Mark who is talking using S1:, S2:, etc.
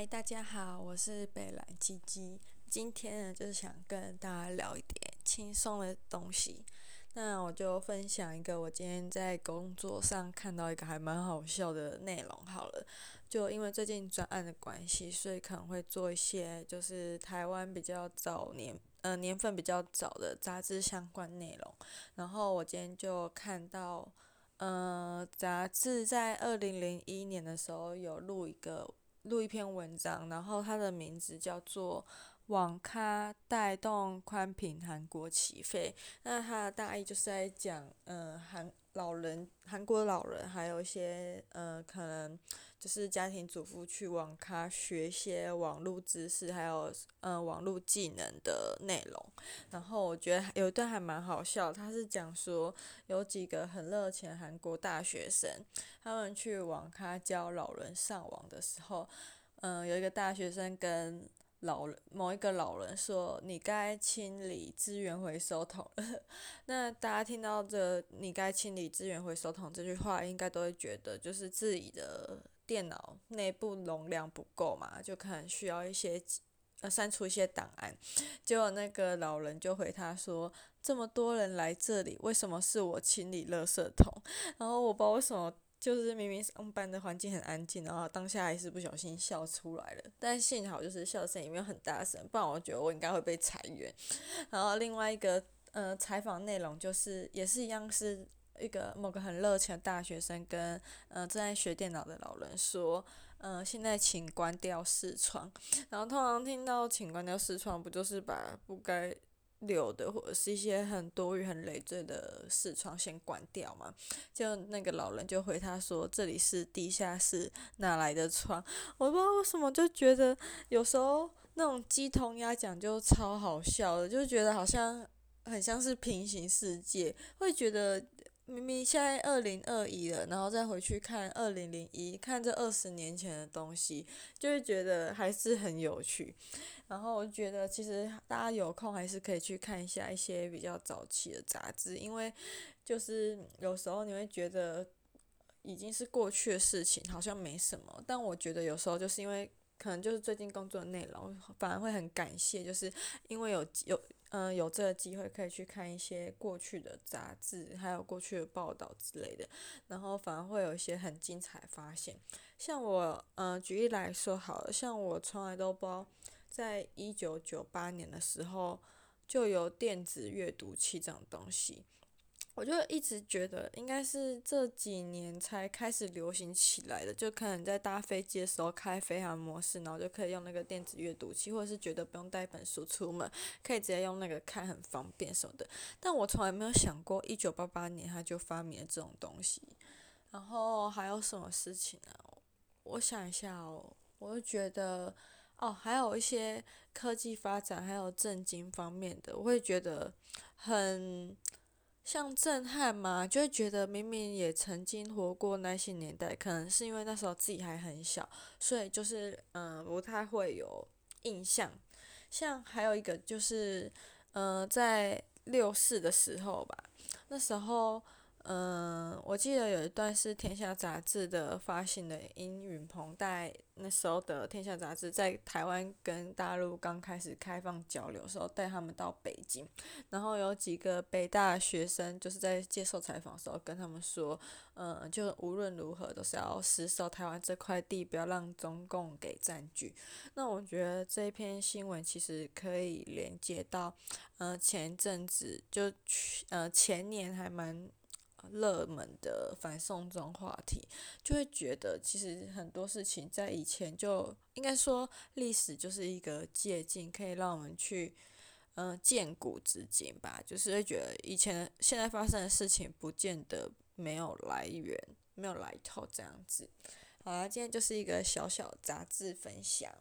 S1: 嗨，大家好，我是北蓝鸡鸡。今天呢，就是想跟大家聊一点轻松的东西。那我就分享一个我今天在工作上看到一个还蛮好笑的内容好了。就因为最近专案的关系，所以可能会做一些就是台湾比较早年呃年份比较早的杂志相关内容。然后我今天就看到呃杂志在二零零一年的时候有录一个。录一篇文章，然后它的名字叫做“网咖带动宽频韩国起飞”。那它的大意就是在讲，嗯，韩老人、韩国老人，还有一些，呃，可能就是家庭主妇去网咖学一些网络知识，还有，呃，网络技能的内容。然后我觉得有一段还蛮好笑，他是讲说有几个很热情韩国大学生，他们去网咖教老人上网的时候，嗯、有一个大学生跟老人某一个老人说：“你该清理资源回收桶了。”那大家听到这“你该清理资源回收桶”这句话，应该都会觉得就是自己的电脑内部容量不够嘛，就可能需要一些呃删除一些档案。结果那个老人就回他说：“这么多人来这里，为什么是我清理垃圾桶？” 然后我不知道为什么。就是明明上班的环境很安静，然后当下还是不小心笑出来了，但幸好就是笑声也没有很大声，不然我觉得我应该会被裁员。然后另外一个呃采访内容就是也是一样，是一个某个很热情的大学生跟呃正在学电脑的老人说，呃现在请关掉视窗。然后通常听到请关掉视窗，不就是把不该留的或者是一些很多余、很累赘的视窗先关掉嘛？就那个老人就回他说：“这里是地下室，哪来的窗？”我不知道为什么就觉得有时候那种鸡同鸭讲就超好笑的，就觉得好像很像是平行世界，会觉得。明明现在二零二一了，然后再回去看二零零一，看这二十年前的东西，就会觉得还是很有趣。然后我觉得其实大家有空还是可以去看一下一些比较早期的杂志，因为就是有时候你会觉得已经是过去的事情，好像没什么。但我觉得有时候就是因为可能就是最近工作的内容，反而会很感谢，就是因为有有。嗯，有这个机会可以去看一些过去的杂志，还有过去的报道之类的，然后反而会有一些很精彩的发现。像我，嗯，举例来说好了，像我从来都不知道，在一九九八年的时候就有电子阅读器这种东西。我就一直觉得应该是这几年才开始流行起来的，就可能在搭飞机的时候开飞行模式，然后就可以用那个电子阅读器，或者是觉得不用带本书出门，可以直接用那个看，很方便什么的。但我从来没有想过，一九八八年他就发明了这种东西。然后还有什么事情呢？我想一下哦，我就觉得哦，还有一些科技发展，还有政经方面的，我会觉得很。像震撼嘛，就会觉得明明也曾经活过那些年代，可能是因为那时候自己还很小，所以就是嗯不太会有印象。像还有一个就是嗯在六四的时候吧，那时候。嗯，我记得有一段是《天下》杂志的发行的殷允芃带那时候的《天下》杂志在台湾跟大陆刚开始开放交流的时候，带他们到北京，然后有几个北大学生就是在接受采访的时候跟他们说，嗯，就无论如何都是要死守台湾这块地，不要让中共给占据。那我觉得这篇新闻其实可以连接到，嗯，前阵子就去，呃，前年还蛮。热门的反送中话题，就会觉得其实很多事情在以前就应该说，历史就是一个借镜，可以让我们去嗯见古知今吧。就是会觉得以前现在发生的事情，不见得没有来源，没有来头这样子。好啦，今天就是一个小小杂志分享。